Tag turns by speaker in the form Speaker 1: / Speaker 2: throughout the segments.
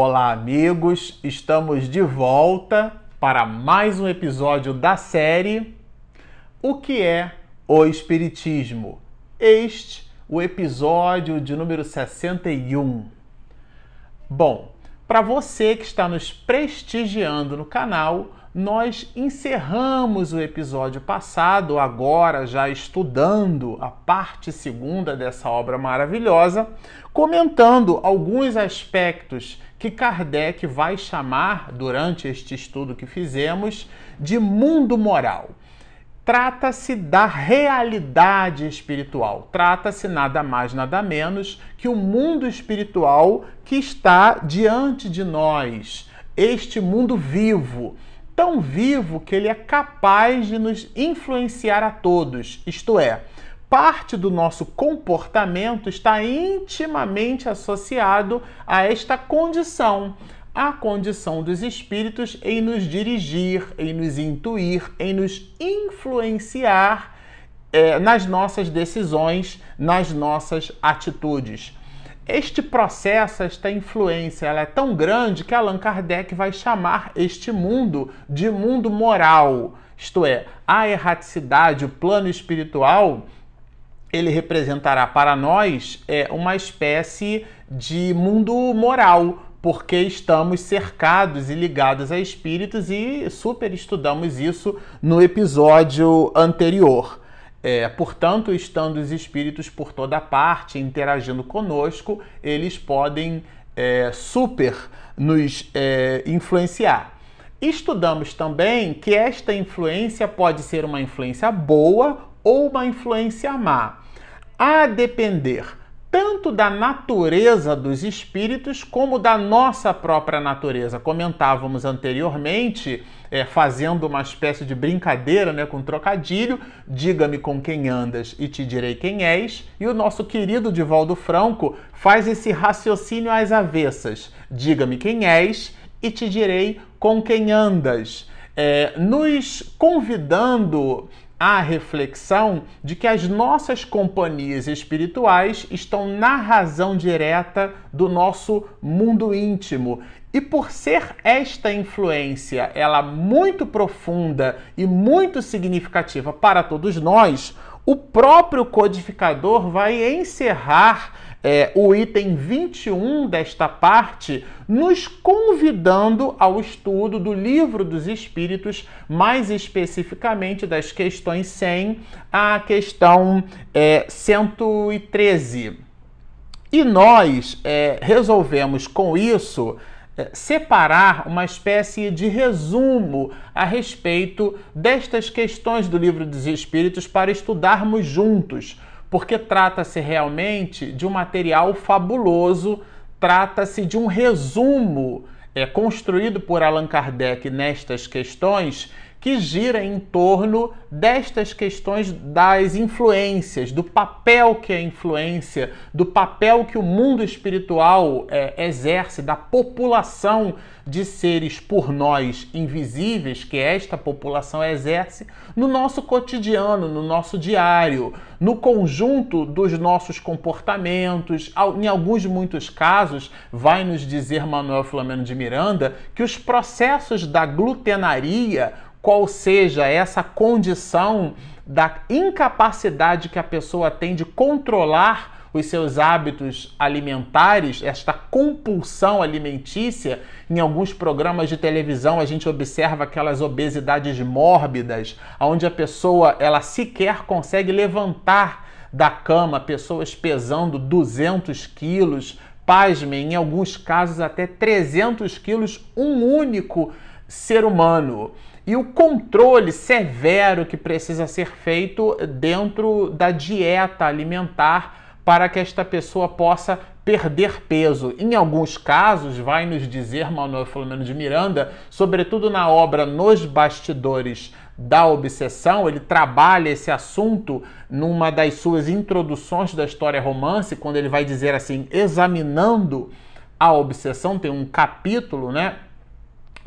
Speaker 1: Olá, amigos! Estamos de volta para mais um episódio da série O que é o Espiritismo? Este, o episódio de número 61. Bom, para você que está nos prestigiando no canal, nós encerramos o episódio passado, agora já estudando a parte segunda dessa obra maravilhosa, comentando alguns aspectos que Kardec vai chamar, durante este estudo que fizemos, de mundo moral. Trata-se da realidade espiritual. Trata-se nada mais, nada menos que o mundo espiritual que está diante de nós, este mundo vivo tão vivo que ele é capaz de nos influenciar a todos, isto é, parte do nosso comportamento está intimamente associado a esta condição, a condição dos espíritos em nos dirigir, em nos intuir, em nos influenciar é, nas nossas decisões, nas nossas atitudes. Este processo, esta influência, ela é tão grande que Allan Kardec vai chamar este mundo de mundo moral. Isto é, a erraticidade, o plano espiritual, ele representará para nós é, uma espécie de mundo moral, porque estamos cercados e ligados a espíritos e super estudamos isso no episódio anterior. É, portanto, estando os espíritos por toda parte interagindo conosco, eles podem é, super nos é, influenciar. Estudamos também que esta influência pode ser uma influência boa ou uma influência má, a depender tanto da natureza dos espíritos como da nossa própria natureza. Comentávamos anteriormente, é, fazendo uma espécie de brincadeira né, com trocadilho, diga-me com quem andas e te direi quem és, e o nosso querido Divaldo Franco faz esse raciocínio às avessas, diga-me quem és e te direi com quem andas. É, nos convidando a reflexão de que as nossas companhias espirituais estão na razão direta do nosso mundo íntimo. E por ser esta influência ela muito profunda e muito significativa para todos nós, o próprio codificador vai encerrar é, o item 21 desta parte, nos convidando ao estudo do Livro dos Espíritos, mais especificamente das questões 100 à questão é, 113. E nós é, resolvemos com isso é, separar uma espécie de resumo a respeito destas questões do Livro dos Espíritos para estudarmos juntos porque trata-se realmente de um material fabuloso, trata-se de um resumo é, construído por Allan Kardec nestas questões que gira em torno destas questões das influências, do papel que a influência, do papel que o mundo espiritual é, exerce, da população de seres por nós invisíveis que esta população exerce no nosso cotidiano, no nosso diário, no conjunto dos nossos comportamentos. Em alguns muitos casos, vai nos dizer Manuel Flamengo de Miranda que os processos da glutenaria qual seja essa condição da incapacidade que a pessoa tem de controlar os seus hábitos alimentares, esta compulsão alimentícia. Em alguns programas de televisão a gente observa aquelas obesidades mórbidas, onde a pessoa ela sequer consegue levantar da cama, pessoas pesando 200 quilos, pasmem, em alguns casos até 300 quilos, um único ser humano e o controle severo que precisa ser feito dentro da dieta alimentar para que esta pessoa possa perder peso. Em alguns casos, vai nos dizer Manuel Filomeno de Miranda, sobretudo na obra Nos Bastidores da Obsessão, ele trabalha esse assunto numa das suas introduções da história romance, quando ele vai dizer assim, examinando a obsessão, tem um capítulo, né?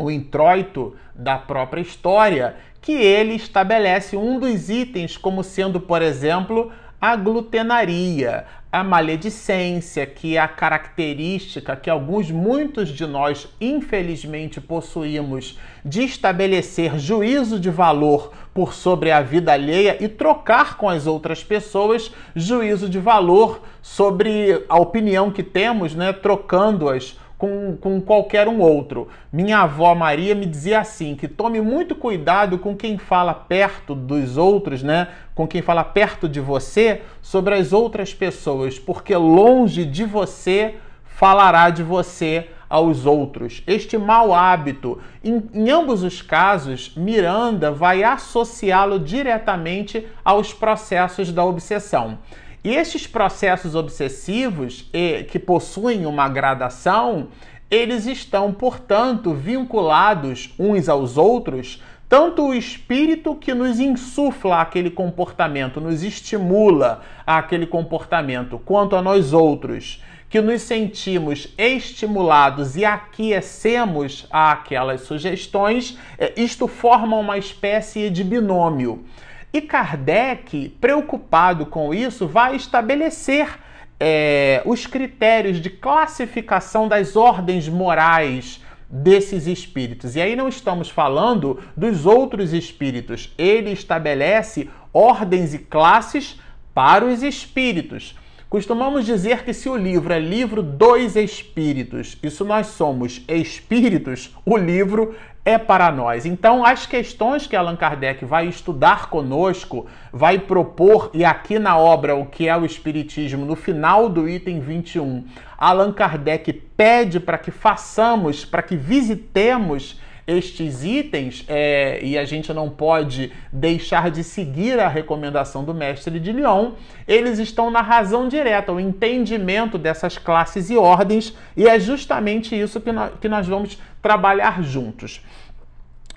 Speaker 1: O introito da própria história, que ele estabelece um dos itens como sendo, por exemplo, a glutenaria, a maledicência, que é a característica que alguns, muitos de nós, infelizmente, possuímos de estabelecer juízo de valor por sobre a vida alheia e trocar com as outras pessoas juízo de valor sobre a opinião que temos, né, trocando-as com, com qualquer um outro. Minha avó Maria me dizia assim: que tome muito cuidado com quem fala perto dos outros, né? Com quem fala perto de você sobre as outras pessoas, porque longe de você falará de você aos outros. Este mau hábito, em, em ambos os casos, Miranda vai associá-lo diretamente aos processos da obsessão. E estes processos obsessivos, que possuem uma gradação, eles estão, portanto, vinculados uns aos outros, tanto o espírito que nos insufla aquele comportamento, nos estimula aquele comportamento, quanto a nós outros, que nos sentimos estimulados e aquecemos aquelas sugestões, é, isto forma uma espécie de binômio. E Kardec, preocupado com isso, vai estabelecer é, os critérios de classificação das ordens morais desses espíritos. E aí não estamos falando dos outros espíritos. Ele estabelece ordens e classes para os espíritos. Costumamos dizer que se o livro é livro dos espíritos, isso nós somos espíritos, o livro é para nós. Então, as questões que Allan Kardec vai estudar conosco, vai propor, e aqui na obra O que é o Espiritismo, no final do item 21, Allan Kardec pede para que façamos, para que visitemos estes itens, é, e a gente não pode deixar de seguir a recomendação do mestre de Lyon, eles estão na razão direta, o entendimento dessas classes e ordens, e é justamente isso que nós, que nós vamos trabalhar juntos.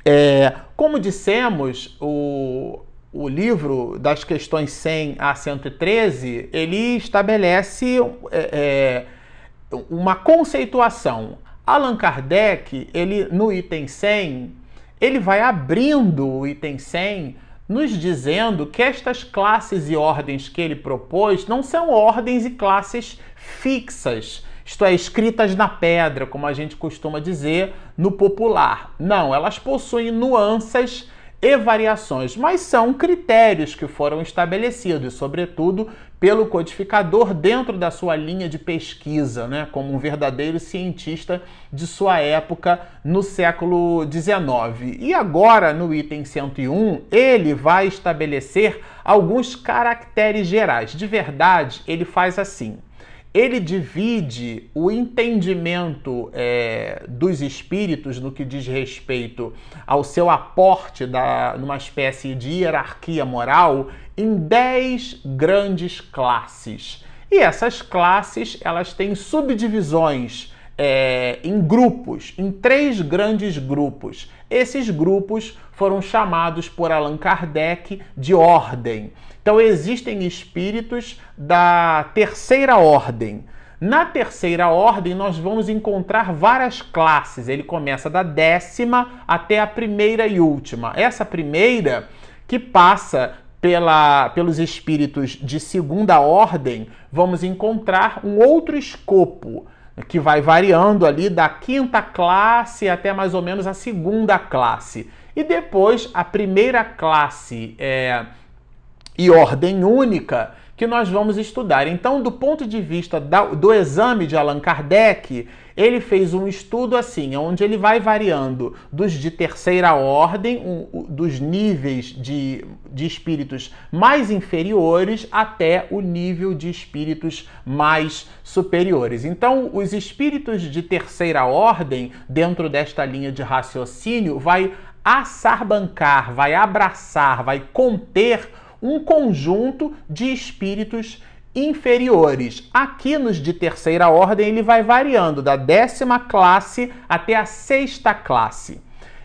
Speaker 1: É, como dissemos, o, o livro das questões 100 a 113, ele estabelece é, é, uma conceituação Allan Kardec, ele no item 100, ele vai abrindo o item 100, nos dizendo que estas classes e ordens que ele propôs não são ordens e classes fixas, isto é, escritas na pedra, como a gente costuma dizer no popular. Não, elas possuem nuances e variações, mas são critérios que foram estabelecidos, sobretudo pelo codificador dentro da sua linha de pesquisa, né, como um verdadeiro cientista de sua época no século XIX. E agora, no item 101, ele vai estabelecer alguns caracteres gerais. De verdade, ele faz assim ele divide o entendimento é, dos espíritos no que diz respeito ao seu aporte da, numa espécie de hierarquia moral em dez grandes classes. E essas classes elas têm subdivisões é, em grupos, em três grandes grupos. Esses grupos foram chamados por Allan Kardec de ordem. Então existem espíritos da terceira ordem. Na terceira ordem, nós vamos encontrar várias classes. Ele começa da décima até a primeira e última. Essa primeira, que passa pela, pelos espíritos de segunda ordem, vamos encontrar um outro escopo que vai variando ali da quinta classe até mais ou menos a segunda classe. E depois a primeira classe é e ordem única que nós vamos estudar. Então, do ponto de vista do exame de Allan Kardec, ele fez um estudo assim, onde ele vai variando dos de terceira ordem, um, dos níveis de, de espíritos mais inferiores até o nível de espíritos mais superiores. Então, os espíritos de terceira ordem, dentro desta linha de raciocínio, vai assarbancar, vai abraçar, vai conter um conjunto de espíritos inferiores. Aqui nos de terceira ordem ele vai variando da décima classe até a sexta classe.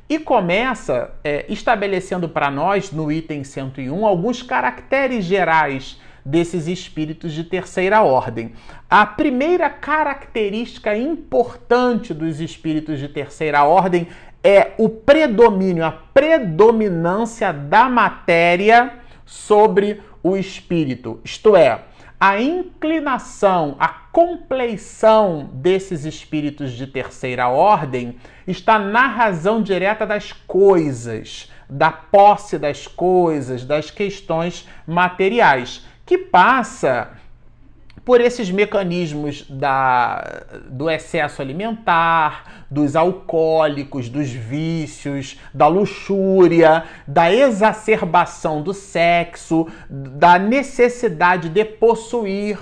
Speaker 1: E começa é, estabelecendo para nós, no item 101, alguns caracteres gerais desses espíritos de terceira ordem. A primeira característica importante dos espíritos de terceira ordem é o predomínio, a predominância da matéria sobre o espírito, isto é, a inclinação, a compleição desses espíritos de terceira ordem está na razão direta das coisas, da posse das coisas, das questões materiais, que passa por esses mecanismos da, do excesso alimentar, dos alcoólicos, dos vícios, da luxúria, da exacerbação do sexo, da necessidade de possuir,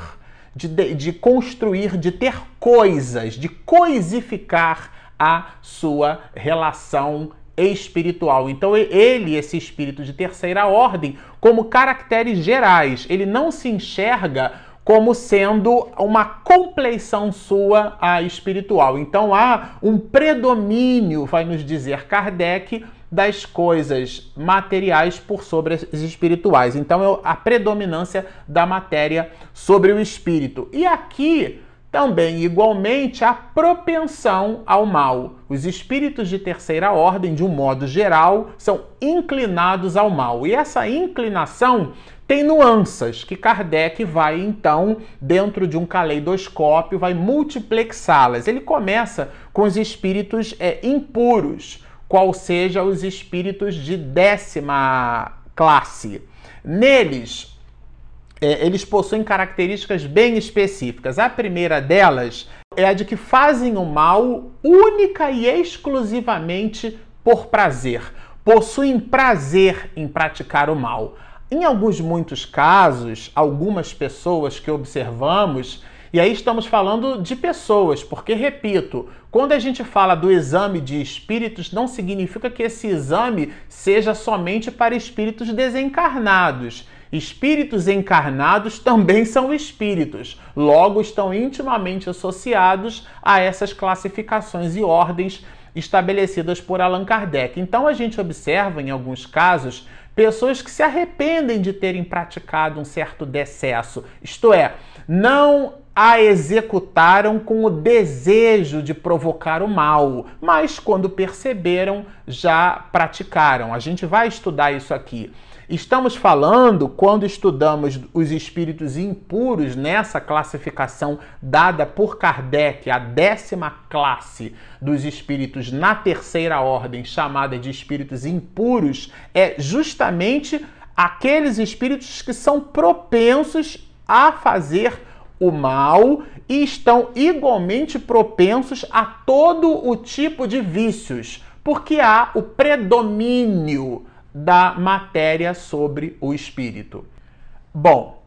Speaker 1: de, de, de construir, de ter coisas, de coisificar a sua relação espiritual. Então, ele, esse espírito de terceira ordem, como caracteres gerais, ele não se enxerga como sendo uma compleição sua a espiritual. Então há um predomínio, vai nos dizer Kardec, das coisas materiais por sobre as espirituais. Então é a predominância da matéria sobre o espírito. E aqui também, igualmente, a propensão ao mal. Os espíritos de terceira ordem, de um modo geral, são inclinados ao mal. E essa inclinação tem nuances que Kardec vai então, dentro de um caleidoscópio, vai multiplexá-las. Ele começa com os espíritos é, impuros, qual seja os espíritos de décima classe. Neles, é, eles possuem características bem específicas. A primeira delas é a de que fazem o mal única e exclusivamente por prazer. Possuem prazer em praticar o mal. Em alguns muitos casos, algumas pessoas que observamos, e aí estamos falando de pessoas, porque repito, quando a gente fala do exame de espíritos, não significa que esse exame seja somente para espíritos desencarnados. Espíritos encarnados também são espíritos, logo estão intimamente associados a essas classificações e ordens estabelecidas por Allan Kardec. Então a gente observa em alguns casos pessoas que se arrependem de terem praticado um certo decesso, isto é, não a executaram com o desejo de provocar o mal, mas quando perceberam, já praticaram. A gente vai estudar isso aqui. Estamos falando, quando estudamos os espíritos impuros nessa classificação dada por Kardec, a décima classe dos espíritos na terceira ordem, chamada de espíritos impuros, é justamente aqueles espíritos que são propensos a fazer o mal e estão igualmente propensos a todo o tipo de vícios, porque há o predomínio da matéria sobre o espírito. Bom,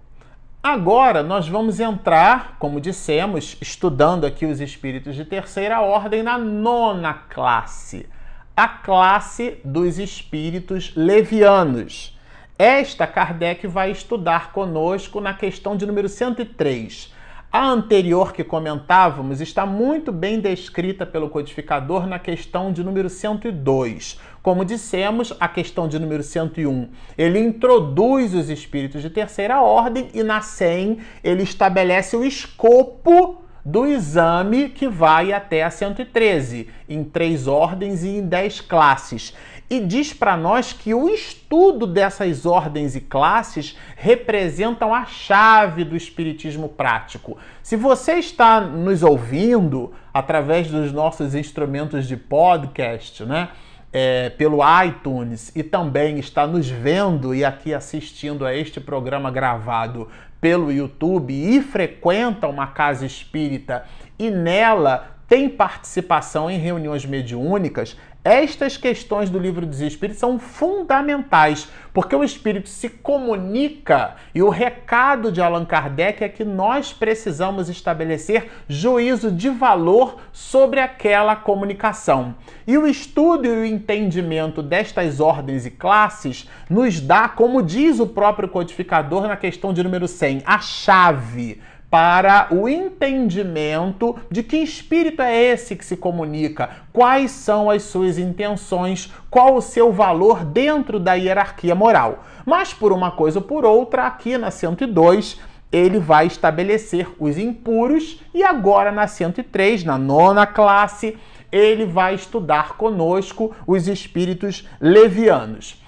Speaker 1: agora nós vamos entrar, como dissemos, estudando aqui os espíritos de terceira ordem na nona classe, a classe dos espíritos levianos. Esta Kardec vai estudar conosco na questão de número 103 a anterior que comentávamos está muito bem descrita pelo codificador na questão de número 102. Como dissemos, a questão de número 101, ele introduz os espíritos de terceira ordem e na 100 ele estabelece o escopo do exame que vai até a 113, em três ordens e em dez classes e diz para nós que o estudo dessas ordens e classes representam a chave do espiritismo prático. Se você está nos ouvindo através dos nossos instrumentos de podcast, né? É, pelo iTunes e também está nos vendo e aqui assistindo a este programa gravado pelo YouTube e frequenta uma casa espírita e nela tem participação em reuniões mediúnicas, estas questões do livro dos Espíritos são fundamentais, porque o Espírito se comunica e o recado de Allan Kardec é que nós precisamos estabelecer juízo de valor sobre aquela comunicação. E o estudo e o entendimento destas ordens e classes nos dá, como diz o próprio codificador na questão de número 100, a chave para o entendimento de que espírito é esse que se comunica, quais são as suas intenções, qual o seu valor dentro da hierarquia moral. Mas por uma coisa ou por outra, aqui na 102, ele vai estabelecer os impuros e agora na 103, na nona classe, ele vai estudar conosco os espíritos levianos.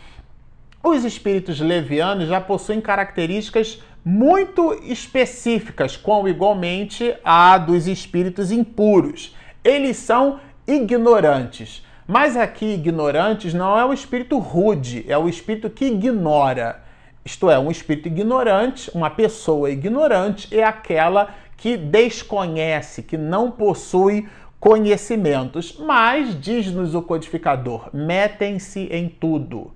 Speaker 1: Os espíritos levianos já possuem características muito específicas, como igualmente a dos espíritos impuros. Eles são ignorantes. Mas aqui, ignorantes não é o espírito rude, é o espírito que ignora. Isto é, um espírito ignorante, uma pessoa ignorante é aquela que desconhece, que não possui conhecimentos. Mas, diz-nos o codificador, metem-se em tudo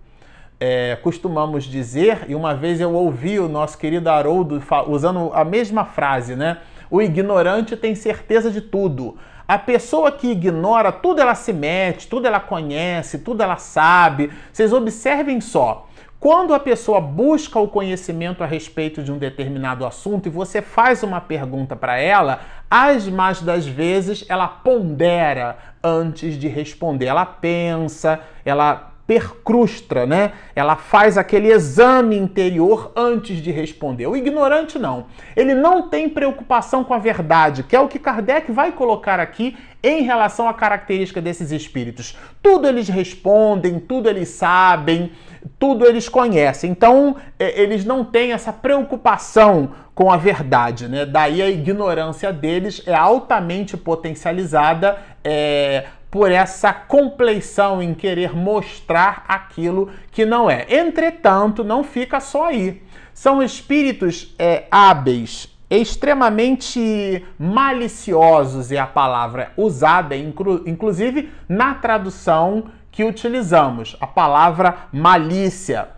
Speaker 1: é, costumamos dizer, e uma vez eu ouvi o nosso querido Haroldo usando a mesma frase, né? O ignorante tem certeza de tudo. A pessoa que ignora, tudo ela se mete, tudo ela conhece, tudo ela sabe. Vocês observem só. Quando a pessoa busca o conhecimento a respeito de um determinado assunto e você faz uma pergunta para ela, as mais das vezes ela pondera antes de responder. Ela pensa, ela percrustra, né? Ela faz aquele exame interior antes de responder. O ignorante não. Ele não tem preocupação com a verdade, que é o que Kardec vai colocar aqui em relação à característica desses espíritos. Tudo eles respondem, tudo eles sabem, tudo eles conhecem. Então, é, eles não têm essa preocupação com a verdade, né? Daí a ignorância deles é altamente potencializada é, por essa compleição em querer mostrar aquilo que não é. Entretanto, não fica só aí. São espíritos é, hábeis, extremamente maliciosos é a palavra usada, inclu inclusive na tradução que utilizamos, a palavra malícia.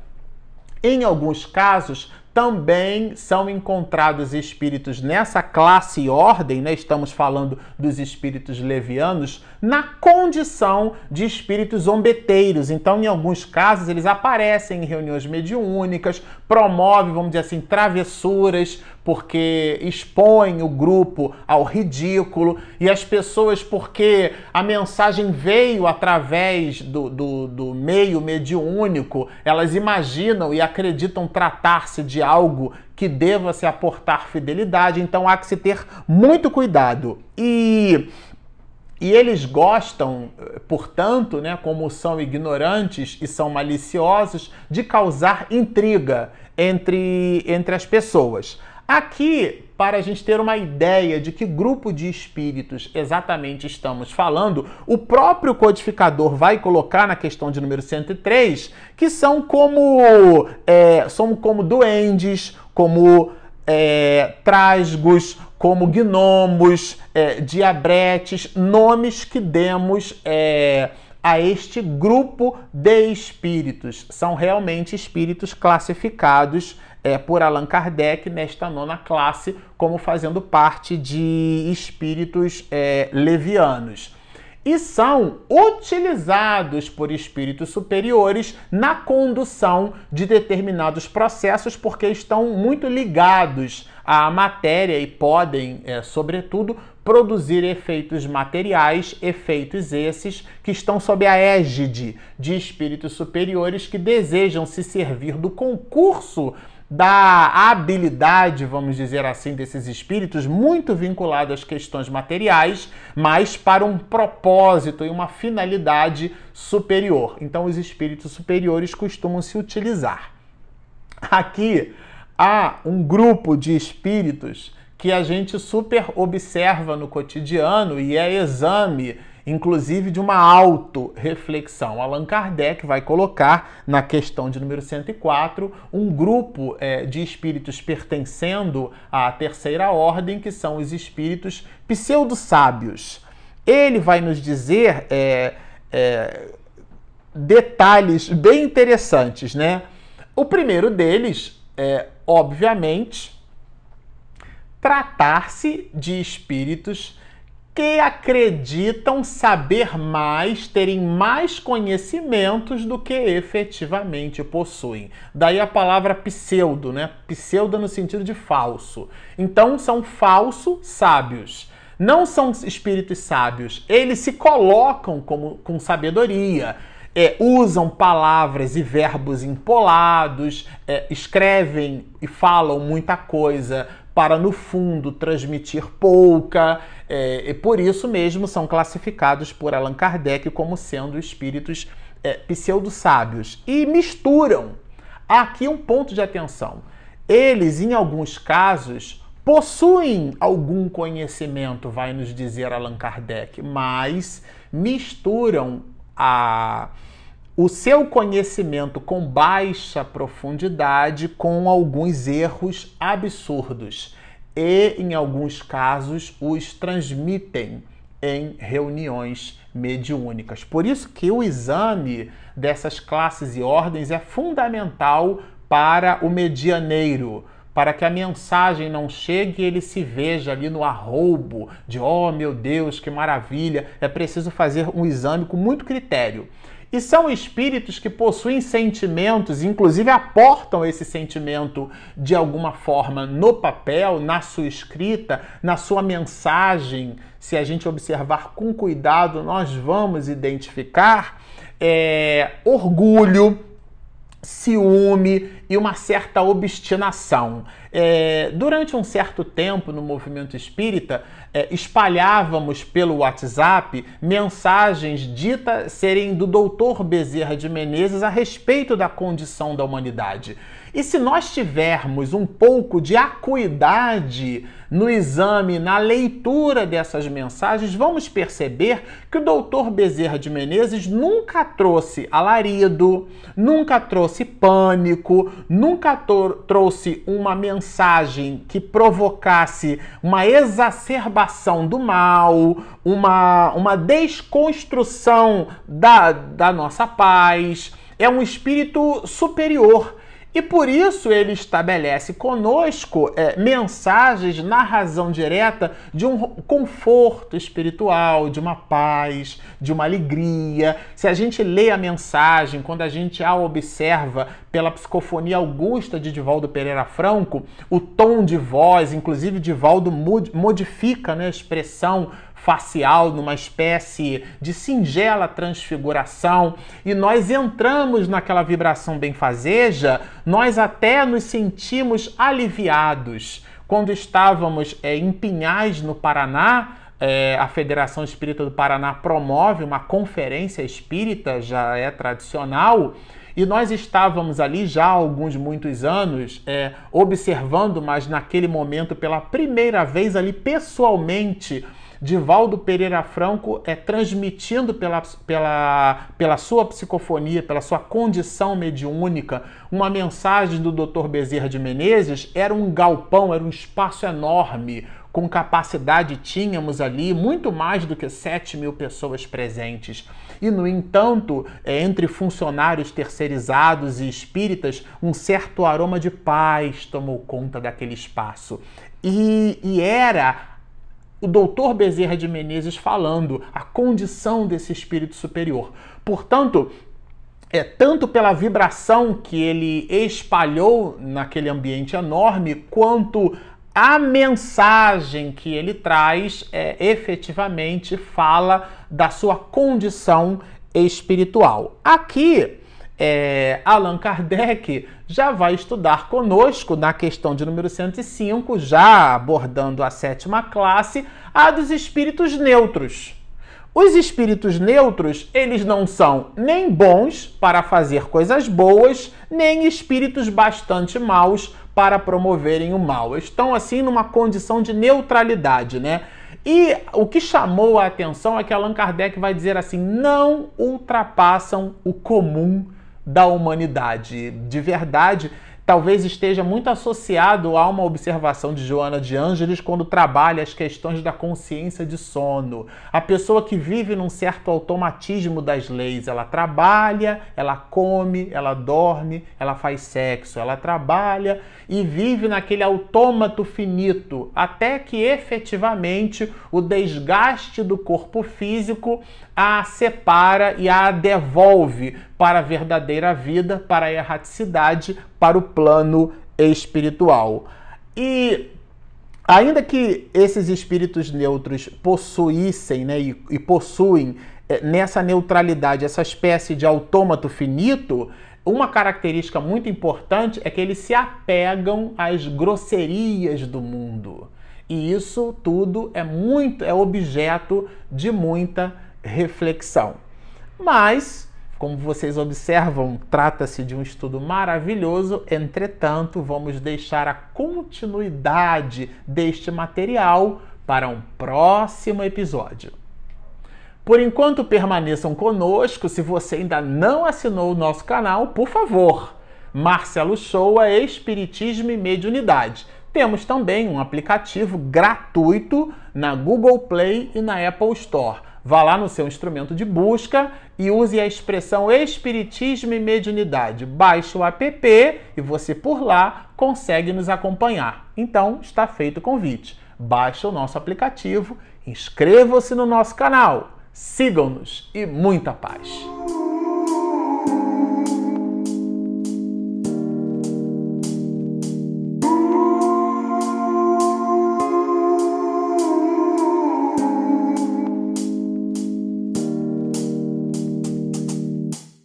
Speaker 1: Em alguns casos, também são encontrados espíritos nessa classe e ordem, né? estamos falando dos espíritos levianos, na condição de espíritos zombeteiros. Então, em alguns casos, eles aparecem em reuniões mediúnicas, promovem, vamos dizer assim, travessuras, porque expõem o grupo ao ridículo, e as pessoas, porque a mensagem veio através do, do, do meio mediúnico, elas imaginam e acreditam tratar-se de algo que deva se aportar fidelidade, então há que se ter muito cuidado. E e eles gostam, portanto, né, como são ignorantes e são maliciosos, de causar intriga entre, entre as pessoas. Aqui, para a gente ter uma ideia de que grupo de espíritos exatamente estamos falando, o próprio codificador vai colocar na questão de número 103 que são como, é, são como duendes, como é, trasgos, como gnomos, é, diabretes, nomes que demos é, a este grupo de espíritos. São realmente espíritos classificados é, por Allan Kardec nesta nona classe, como fazendo parte de espíritos é, levianos. E são utilizados por espíritos superiores na condução de determinados processos, porque estão muito ligados à matéria e podem, é, sobretudo, produzir efeitos materiais, efeitos esses que estão sob a égide de espíritos superiores que desejam se servir do concurso da habilidade, vamos dizer assim, desses espíritos, muito vinculado às questões materiais, mas para um propósito e uma finalidade superior. Então, os espíritos superiores costumam se utilizar. Aqui há um grupo de espíritos que a gente super observa no cotidiano e é exame inclusive de uma auto-reflexão. Allan Kardec vai colocar na questão de número 104 um grupo é, de espíritos pertencendo à terceira ordem, que são os espíritos pseudo-sábios. Ele vai nos dizer é, é, detalhes bem interessantes, né? O primeiro deles é, obviamente, tratar-se de espíritos que acreditam saber mais, terem mais conhecimentos do que efetivamente possuem. Daí a palavra pseudo, né? Pseudo no sentido de falso. Então são falso sábios. Não são espíritos sábios. Eles se colocam como com sabedoria. É, usam palavras e verbos empolados, é, escrevem e falam muita coisa para, no fundo, transmitir pouca, é, e por isso mesmo são classificados por Allan Kardec como sendo espíritos é, pseudo-sábios. E misturam Aqui um ponto de atenção. Eles, em alguns casos, possuem algum conhecimento, vai nos dizer Allan Kardec, mas misturam a o seu conhecimento com baixa profundidade com alguns erros absurdos e, em alguns casos, os transmitem em reuniões mediúnicas. Por isso que o exame dessas classes e ordens é fundamental para o medianeiro, para que a mensagem não chegue e ele se veja ali no arroubo de oh meu Deus, que maravilha. É preciso fazer um exame com muito critério. E são espíritos que possuem sentimentos, inclusive aportam esse sentimento de alguma forma no papel, na sua escrita, na sua mensagem. Se a gente observar com cuidado, nós vamos identificar é, orgulho, ciúme e uma certa obstinação. É, durante um certo tempo no movimento espírita, é, espalhávamos pelo WhatsApp mensagens ditas serem do doutor Bezerra de Menezes a respeito da condição da humanidade. E se nós tivermos um pouco de acuidade no exame, na leitura dessas mensagens, vamos perceber que o doutor Bezerra de Menezes nunca trouxe alarido, nunca trouxe pânico, nunca trouxe uma mensagem que provocasse uma exacerbação do mal, uma, uma desconstrução da, da nossa paz. É um espírito superior e por isso ele estabelece conosco é, mensagens na razão direta de um conforto espiritual, de uma paz, de uma alegria. Se a gente lê a mensagem, quando a gente a observa pela psicofonia augusta de Divaldo Pereira Franco, o tom de voz, inclusive Divaldo modifica né, a expressão facial, numa espécie de singela transfiguração, e nós entramos naquela vibração benfazeja, nós até nos sentimos aliviados. Quando estávamos é, em Pinhais, no Paraná, é, a Federação Espírita do Paraná promove uma conferência espírita, já é tradicional, e nós estávamos ali já há alguns muitos anos é, observando, mas naquele momento pela primeira vez ali pessoalmente Divaldo Pereira Franco é transmitindo pela, pela, pela sua psicofonia, pela sua condição mediúnica, uma mensagem do Dr. Bezerra de Menezes, era um galpão, era um espaço enorme, com capacidade tínhamos ali muito mais do que 7 mil pessoas presentes. E, no entanto, é, entre funcionários terceirizados e espíritas, um certo aroma de paz tomou conta daquele espaço. E, e era o doutor Bezerra de Menezes falando a condição desse espírito superior. Portanto, é tanto pela vibração que ele espalhou naquele ambiente enorme, quanto a mensagem que ele traz é, efetivamente fala da sua condição espiritual. Aqui é, Allan Kardec já vai estudar conosco na questão de número 105, já abordando a sétima classe, a dos espíritos neutros. Os espíritos neutros, eles não são nem bons para fazer coisas boas, nem espíritos bastante maus para promoverem o mal. Estão assim numa condição de neutralidade, né? E o que chamou a atenção é que Allan Kardec vai dizer assim: não ultrapassam o comum da humanidade. De verdade, talvez esteja muito associado a uma observação de Joana de Ângeles quando trabalha as questões da consciência de sono. A pessoa que vive num certo automatismo das leis, ela trabalha, ela come, ela dorme, ela faz sexo, ela trabalha e vive naquele autômato finito, até que efetivamente o desgaste do corpo físico a separa e a devolve para a verdadeira vida, para a erraticidade, para o plano espiritual. E ainda que esses espíritos neutros possuíssem né, e, e possuem é, nessa neutralidade essa espécie de autômato finito, uma característica muito importante é que eles se apegam às grosserias do mundo. E isso tudo é muito é objeto de muita reflexão. Mas Como vocês observam, trata-se de um estudo maravilhoso, entretanto, vamos deixar a continuidade deste material para um próximo episódio. Por enquanto, permaneçam conosco. Se você ainda não assinou o nosso canal, por favor, Marcelo Shoa, Espiritismo e Mediunidade. Temos também um aplicativo gratuito na Google Play e na Apple Store. Vá lá no seu instrumento de busca e use a expressão Espiritismo e Mediunidade. Baixe o app e você por lá consegue nos acompanhar. Então está feito o convite. Baixe o nosso aplicativo, inscreva-se no nosso canal, sigam-nos e muita paz.